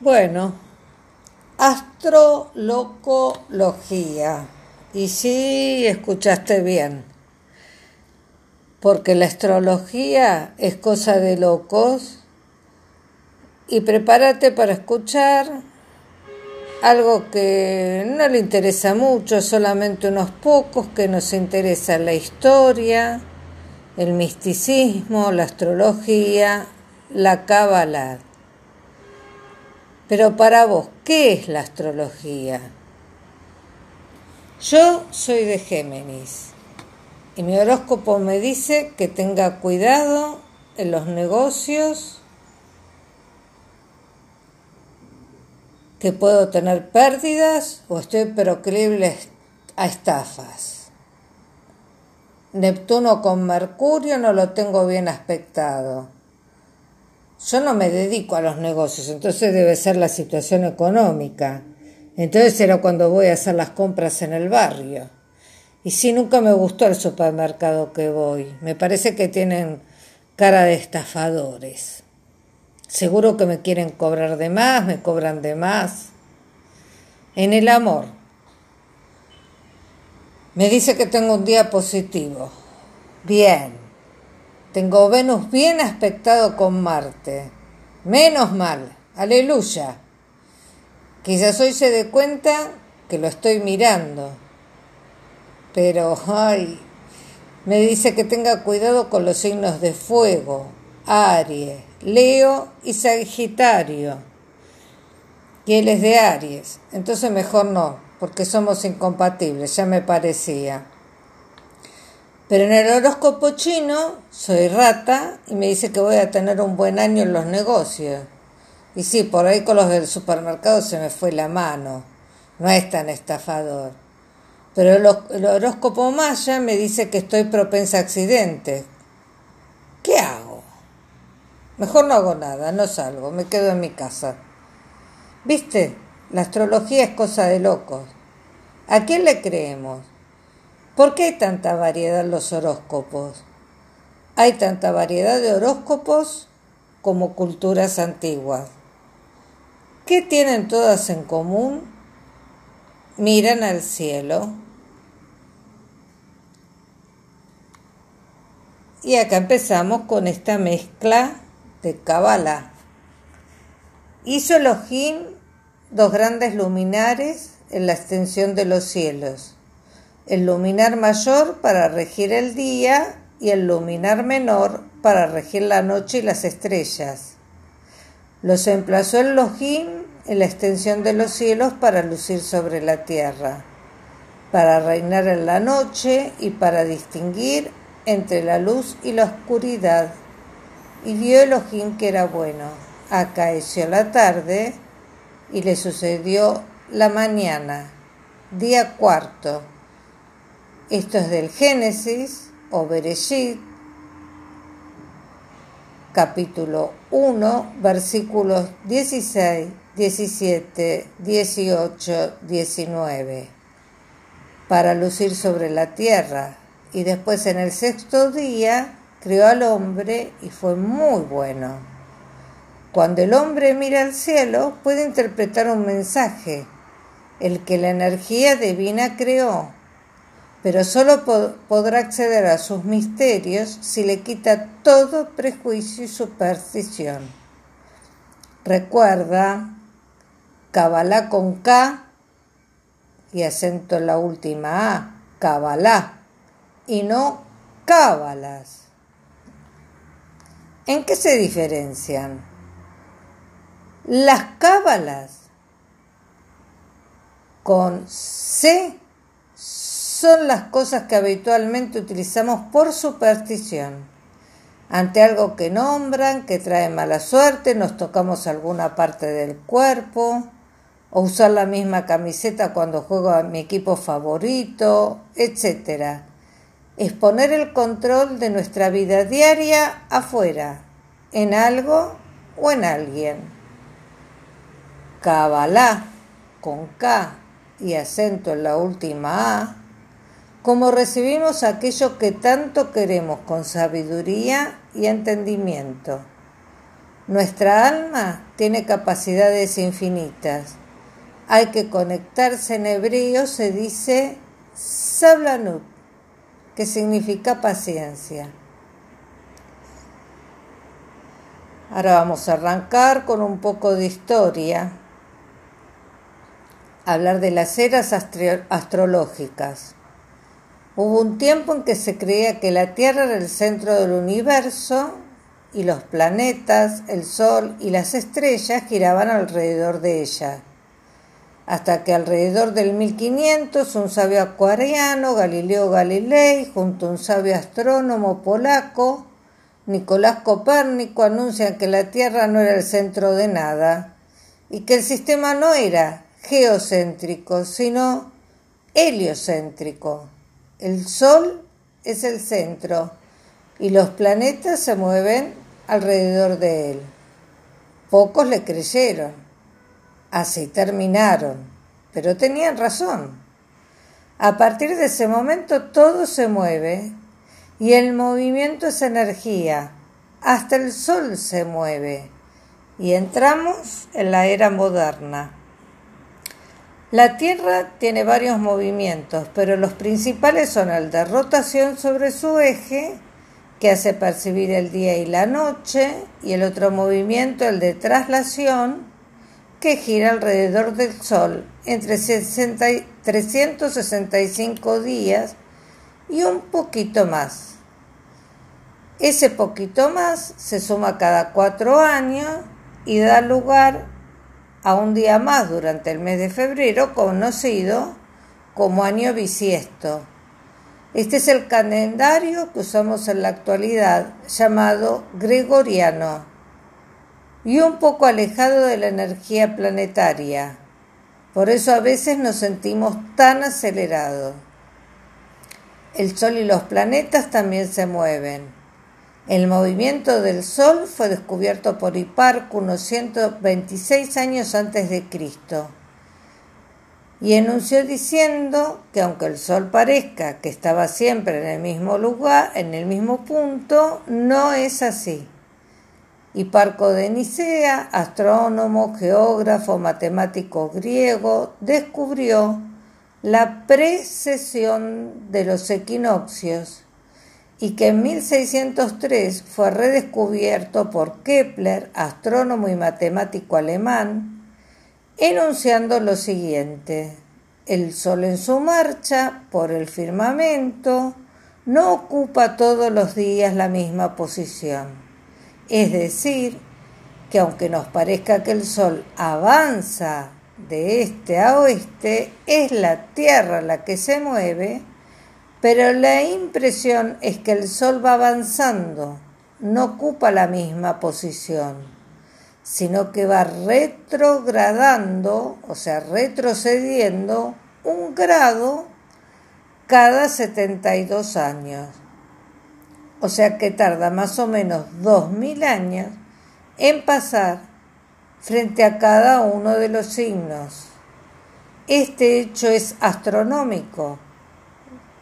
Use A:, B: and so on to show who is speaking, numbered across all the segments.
A: Bueno, astrolocología. Y sí, escuchaste bien. Porque la astrología es cosa de locos. Y prepárate para escuchar algo que no le interesa mucho, solamente unos pocos que nos interesa la historia, el misticismo, la astrología, la cábala. Pero para vos, ¿qué es la astrología? Yo soy de Géminis y mi horóscopo me dice que tenga cuidado en los negocios, que puedo tener pérdidas o estoy proclive a estafas. Neptuno con Mercurio no lo tengo bien aspectado. Yo no me dedico a los negocios, entonces debe ser la situación económica. Entonces era cuando voy a hacer las compras en el barrio. Y sí, nunca me gustó el supermercado que voy. Me parece que tienen cara de estafadores. Seguro que me quieren cobrar de más, me cobran de más. En el amor. Me dice que tengo un día positivo. Bien. Tengo Venus bien aspectado con Marte. Menos mal. Aleluya. Quizás hoy se dé cuenta que lo estoy mirando. Pero, ay, me dice que tenga cuidado con los signos de fuego, Aries, Leo y Sagitario. Y él es de Aries. Entonces mejor no, porque somos incompatibles, ya me parecía. Pero en el horóscopo chino soy rata y me dice que voy a tener un buen año en los negocios. Y sí, por ahí con los del supermercado se me fue la mano. No es tan estafador. Pero el, horóscopo maya me dice que estoy propensa a accidentes. ¿Qué hago? Mejor no hago nada, no salgo, me quedo en mi casa. ¿Viste? La astrología es cosa de locos. ¿A quién le creemos? ¿Por qué hay tanta variedad en los horóscopos? Hay tanta variedad de horóscopos como culturas antiguas. ¿Qué tienen todas en común? Miran al cielo. Y acá empezamos con esta mezcla de Kabbalah. Hizo Elohim dos grandes luminares en la extensión de los cielos el luminar mayor para regir el día y el luminar menor para regir la noche y las estrellas. Los emplazó el Lohim en la extensión de los cielos para lucir sobre la tierra, para reinar en la noche y para distinguir entre la luz y la oscuridad. Y vio Elohim que era bueno. Acaeció la tarde y le sucedió la mañana, día cuarto esto es del Génesis o Bereshit, capítulo 1, versículos 16, 17, 18, 19, para lucir sobre la tierra. Y después en el sexto día creó al hombre y fue muy bueno. Cuando el hombre mira al cielo puede interpretar un mensaje, el que la energía divina creó pero solo podrá acceder a sus misterios si le quita todo prejuicio y superstición. Recuerda, Kabbalah con K y acento en la última A, Kabbalah, y no Cábalas. ¿En qué se diferencian? Las cábalas con C son las cosas que habitualmente utilizamos por superstición. Ante algo que nombran, que trae mala suerte, nos tocamos alguna parte del cuerpo, o usar la misma camiseta cuando juego a mi equipo favorito, etc. Es poner el control de nuestra vida diaria afuera, en algo o en alguien. Kabbalah, con K y acento en la última A, como recibimos aquello que tanto queremos con sabiduría y entendimiento. Nuestra alma tiene capacidades infinitas. Hay que conectarse en hebreo, se dice sablanut, que significa paciencia. Ahora vamos a arrancar con un poco de historia, hablar de las eras astrológicas. Hubo un tiempo en que se creía que la Tierra era el centro del universo y los planetas, el Sol y las estrellas giraban alrededor de ella. Hasta que alrededor del 1500 un sabio acuariano, Galileo Galilei, junto a un sabio astrónomo polaco, Nicolás Copérnico, anuncian que la Tierra no era el centro de nada y que el sistema no era geocéntrico, sino heliocéntrico. El Sol es el centro y los planetas se mueven alrededor de él. Pocos le creyeron. Así terminaron. Pero tenían razón. A partir de ese momento todo se mueve y el movimiento es energía. Hasta el sol se mueve y entramos en la era moderna. La Tierra tiene varios movimientos, pero los principales son el de rotación sobre su eje que hace percibir el día y la noche, y el otro movimiento, el de traslación, que gira alrededor del Sol entre 365 días y un poquito más. Ese poquito más se suma cada cuatro años y da lugar a un día más durante el mes de febrero conocido como año bisiesto este es el calendario que usamos en la actualidad, llamado gregoriano, y un poco alejado de la energía planetaria. Por eso a veces nos sentimos tan acelerados. El Sol y los planetas también se mueven. El movimiento del Sol fue descubierto por Hiparco unos 126 años antes de Cristo y enunció diciendo que aunque el sol parezca que estaba siempre en el mismo lugar, en el mismo punto, no es así. Hiparco de Nicea, astrónomo, geógrafo, matemático griego, descubrió la precesión de los equinoccios y que en 1603 fue redescubierto por Kepler, astrónomo y matemático alemán, enunciando lo siguiente. El sol en su marcha por el firmamento no ocupa todos los días la misma posición. Es decir, que aunque nos parezca que el sol avanza de este a oeste, es la Tierra la que se mueve, pero la impresión es que el sol va avanzando, no ocupa la misma posición sino que va retrogradando, o sea, retrocediendo un grado cada 72 años. O sea que tarda más o menos 2000 años en pasar frente a cada uno de los signos. Este hecho es astronómico,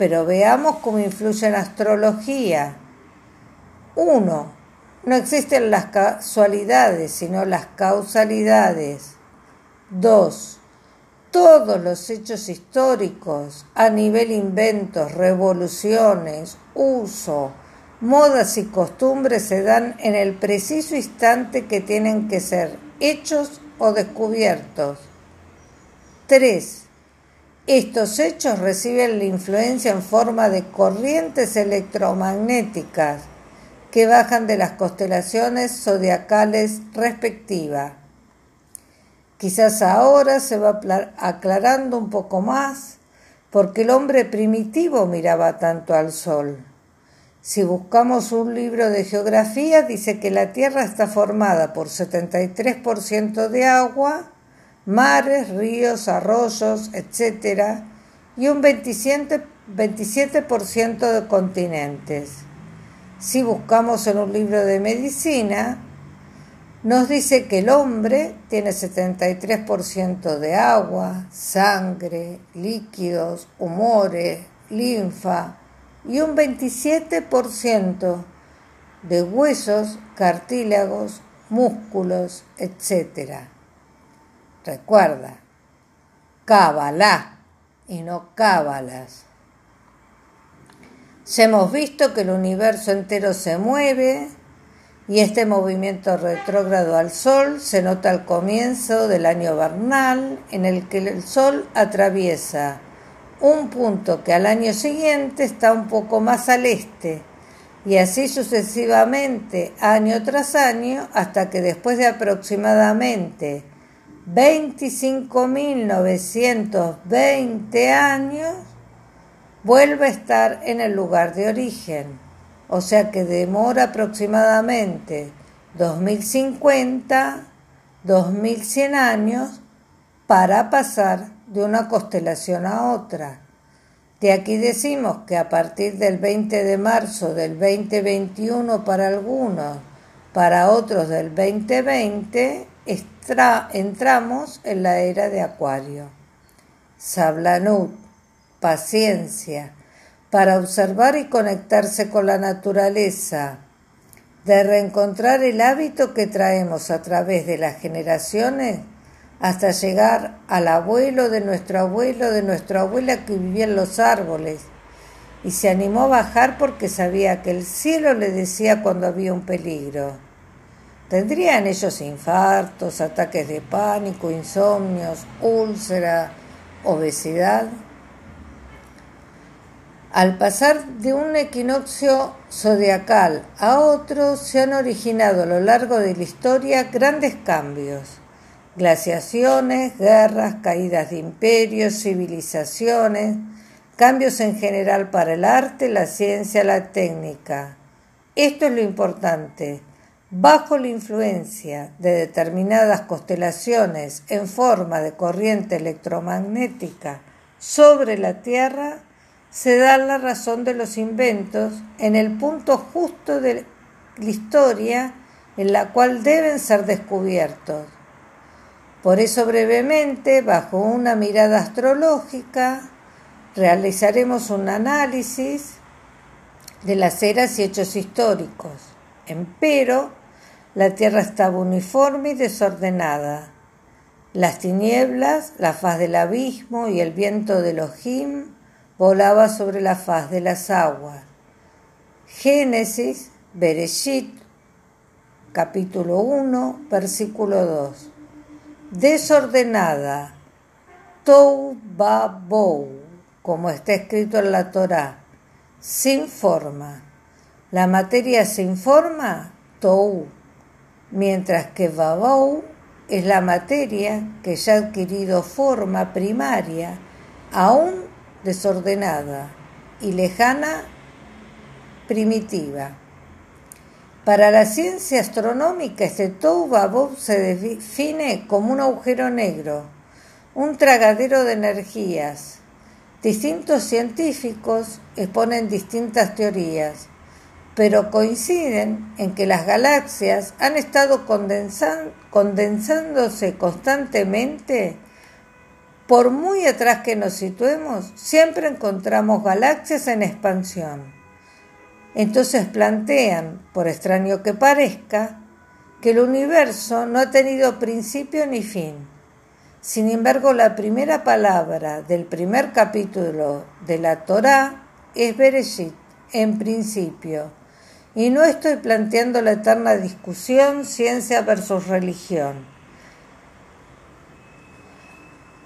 A: pero veamos cómo influye la astrología. Uno, no existen las casualidades, sino las causalidades. 2. Todos los hechos históricos a nivel inventos, revoluciones, uso, modas y costumbres se dan en el preciso instante que tienen que ser hechos o descubiertos. 3. Estos hechos reciben la influencia en forma de corrientes electromagnéticas que bajan de las constelaciones zodiacales respectivas. Quizás ahora se va aclarando un poco más porque el hombre primitivo miraba tanto al sol. Si buscamos un libro de geografía, dice que la Tierra está formada por 73% de agua, mares, ríos, arroyos, etc., y un 27%, 27 de continentes. Si buscamos en un libro de medicina, nos dice que el hombre tiene 73% de agua, sangre, líquidos, humores, linfa y un 27% de huesos, cartílagos músculos, etc. Recuerda, cábala y no cábalas. Ya hemos visto que el universo entero se mueve y este movimiento retrógrado al Sol se nota al comienzo del año vernal en el que el Sol atraviesa un punto que al año siguiente está un poco más al este y así sucesivamente año tras año hasta que después de aproximadamente 25.920 años vuelve a estar en el lugar de origen, o sea que demora aproximadamente 2050, 2100 años para pasar de una constelación a otra. De aquí decimos que a partir del 20 de marzo del 2021 para algunos, para otros del 2020, entramos en la era de Acuario. Sablanut paciencia, para observar y conectarse con la naturaleza, de reencontrar el hábito que traemos a través de las generaciones hasta llegar al abuelo de nuestro abuelo, de nuestra abuela que vivía en los árboles y se animó a bajar porque sabía que el cielo le decía cuando había un peligro. Tendrían ellos infartos, ataques de pánico, insomnios, úlcera, obesidad. Al pasar de un equinoccio zodiacal a otro, se han originado a lo largo de la historia grandes cambios. Glaciaciones, guerras, caídas de imperios, civilizaciones, cambios en general para el arte, la ciencia, la técnica. Esto es lo importante. Bajo la influencia de determinadas constelaciones en forma de corriente electromagnética sobre la Tierra, se da la razón de los inventos en el punto justo de la historia en la cual deben ser descubiertos. Por eso brevemente, bajo una mirada astrológica, realizaremos un análisis de las eras y hechos históricos. Empero, la Tierra estaba uniforme y desordenada. Las tinieblas, la faz del abismo y el viento de Elohim volaba sobre la faz de las aguas. Génesis, Bereshit, capítulo 1, versículo 2. Desordenada, tou bou, como está escrito en la Torá, sin forma. La materia sin forma, tou, mientras que babou es la materia que ya ha adquirido forma primaria, aún desordenada y lejana, primitiva. Para la ciencia astronómica, este Tou se define como un agujero negro, un tragadero de energías. Distintos científicos exponen distintas teorías, pero coinciden en que las galaxias han estado condensándose constantemente por muy atrás que nos situemos, siempre encontramos galaxias en expansión. Entonces plantean, por extraño que parezca, que el universo no ha tenido principio ni fin. Sin embargo, la primera palabra del primer capítulo de la Torá es Bereshit, en principio. Y no estoy planteando la eterna discusión ciencia versus religión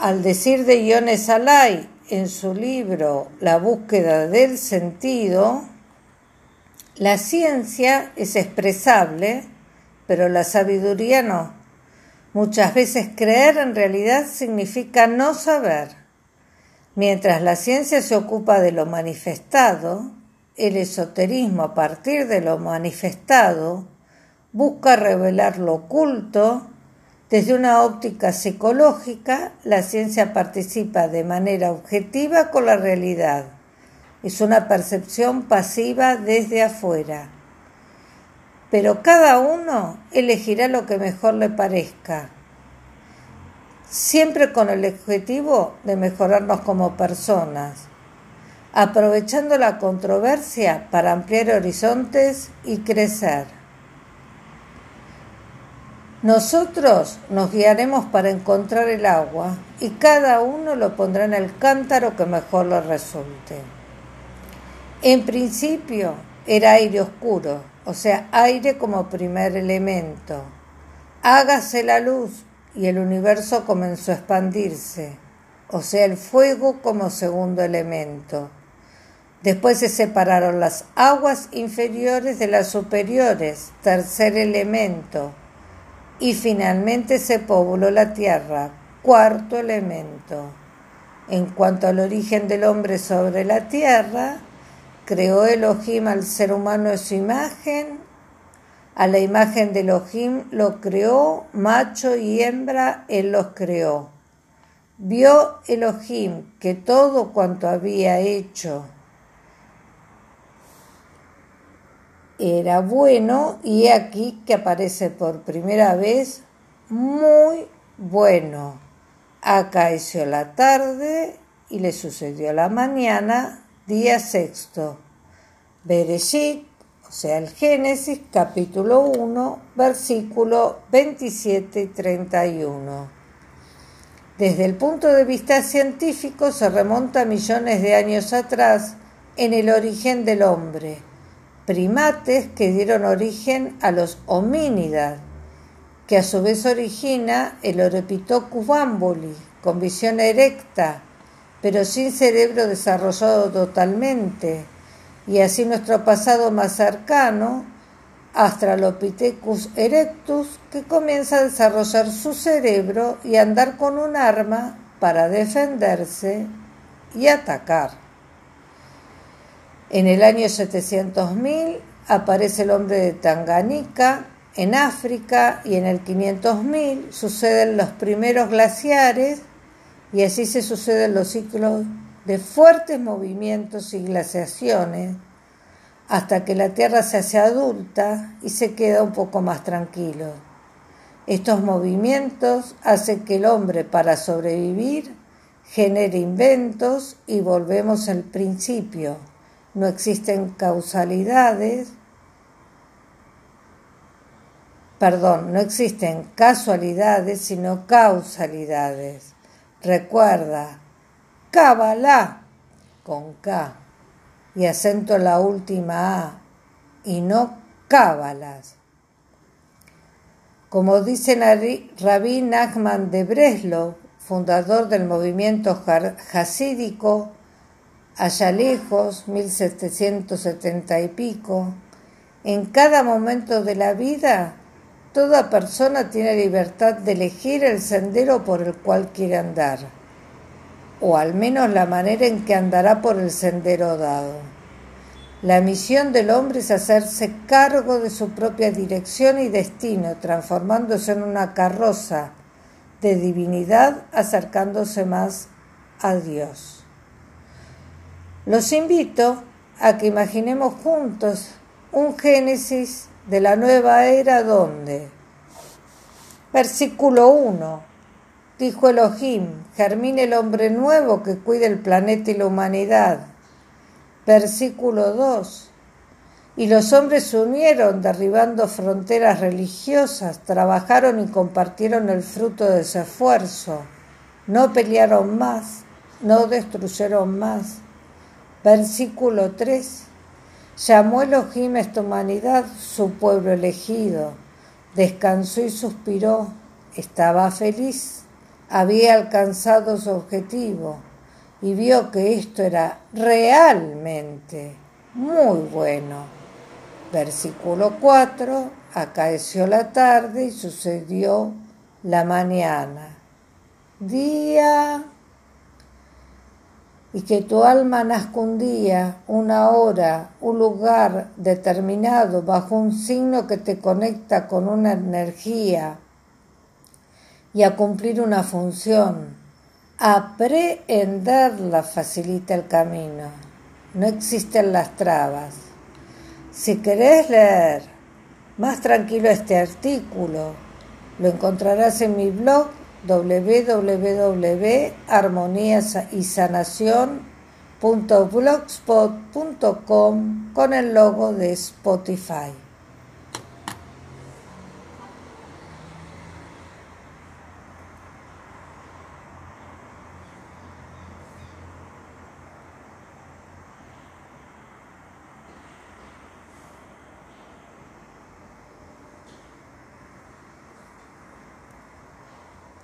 A: al decir de Iones Alay en su libro La búsqueda del sentido, la ciencia es expresable, pero la sabiduría no. Muchas veces creer en realidad significa no saber. Mientras la ciencia se ocupa de lo manifestado, el esoterismo a partir de lo manifestado busca revelar lo oculto desde una óptica psicológica, la ciencia participa de manera objetiva con la realidad. Es una percepción pasiva desde afuera. Pero cada uno elegirá lo que mejor le parezca, siempre con el objetivo de mejorarnos como personas, aprovechando la controversia para ampliar horizontes y crecer. Nosotros nos guiaremos para encontrar el agua y cada uno lo pondrá en el cántaro que mejor le resulte. En principio era aire oscuro, o sea, aire como primer elemento. Hágase la luz y el universo comenzó a expandirse, o sea, el fuego como segundo elemento. Después se separaron las aguas inferiores de las superiores, tercer elemento y finalmente se pobló la tierra, cuarto elemento. En cuanto al origen del hombre sobre la tierra, creó Elohim al ser humano en su imagen, a la imagen de Elohim lo creó, macho y hembra, él los creó. Vio Elohim que todo cuanto había hecho era bueno y aquí que aparece por primera vez muy bueno. Acaeció la tarde y le sucedió la mañana, día sexto. Bereshit, o sea, el Génesis, capítulo 1, versículo 27 y 31. Desde el punto de vista científico se remonta millones de años atrás en el origen del hombre primates que dieron origen a los homínidas, que a su vez origina el Orepitocus bambuli, con visión erecta, pero sin cerebro desarrollado totalmente, y así nuestro pasado más cercano, Astralopithecus erectus, que comienza a desarrollar su cerebro y andar con un arma para defenderse y atacar. En el año 700.000 aparece el hombre de Tanganica en África y en el 500.000 suceden los primeros glaciares y así se suceden los ciclos de fuertes movimientos y glaciaciones hasta que la Tierra se hace adulta y se queda un poco más tranquilo. Estos movimientos hacen que el hombre para sobrevivir genere inventos y volvemos al principio no existen causalidades, perdón, no existen casualidades, sino causalidades. Recuerda, Kabbalah con K y acento la última A y no cábalas. Como dice Rabí Nachman de Breslau, fundador del movimiento hasídico, allá lejos, 1770 y pico, en cada momento de la vida, toda persona tiene libertad de elegir el sendero por el cual quiere andar, o al menos la manera en que andará por el sendero dado. La misión del hombre es hacerse cargo de su propia dirección y destino, transformándose en una carroza de divinidad, acercándose más a Dios. Los invito a que imaginemos juntos un Génesis de la nueva era donde, versículo 1, dijo Elohim, germine el hombre nuevo que cuide el planeta y la humanidad. Versículo 2, y los hombres se unieron derribando fronteras religiosas, trabajaron y compartieron el fruto de su esfuerzo, no pelearon más, no destruyeron más Versículo 3. Llamó Elohim a esta humanidad su pueblo elegido. Descansó y suspiró. Estaba feliz. Había alcanzado su objetivo y vio que esto era realmente muy bueno. Versículo 4. Acaeció la tarde y sucedió la mañana. Día y que tu alma nazca un día, una hora, un lugar determinado bajo un signo que te conecta con una energía y a cumplir una función. Aprehenderla facilita el camino. No existen las trabas. Si querés leer más tranquilo este artículo, lo encontrarás en mi blog www.armoniasysanación.blogspot.com con el logo de Spotify.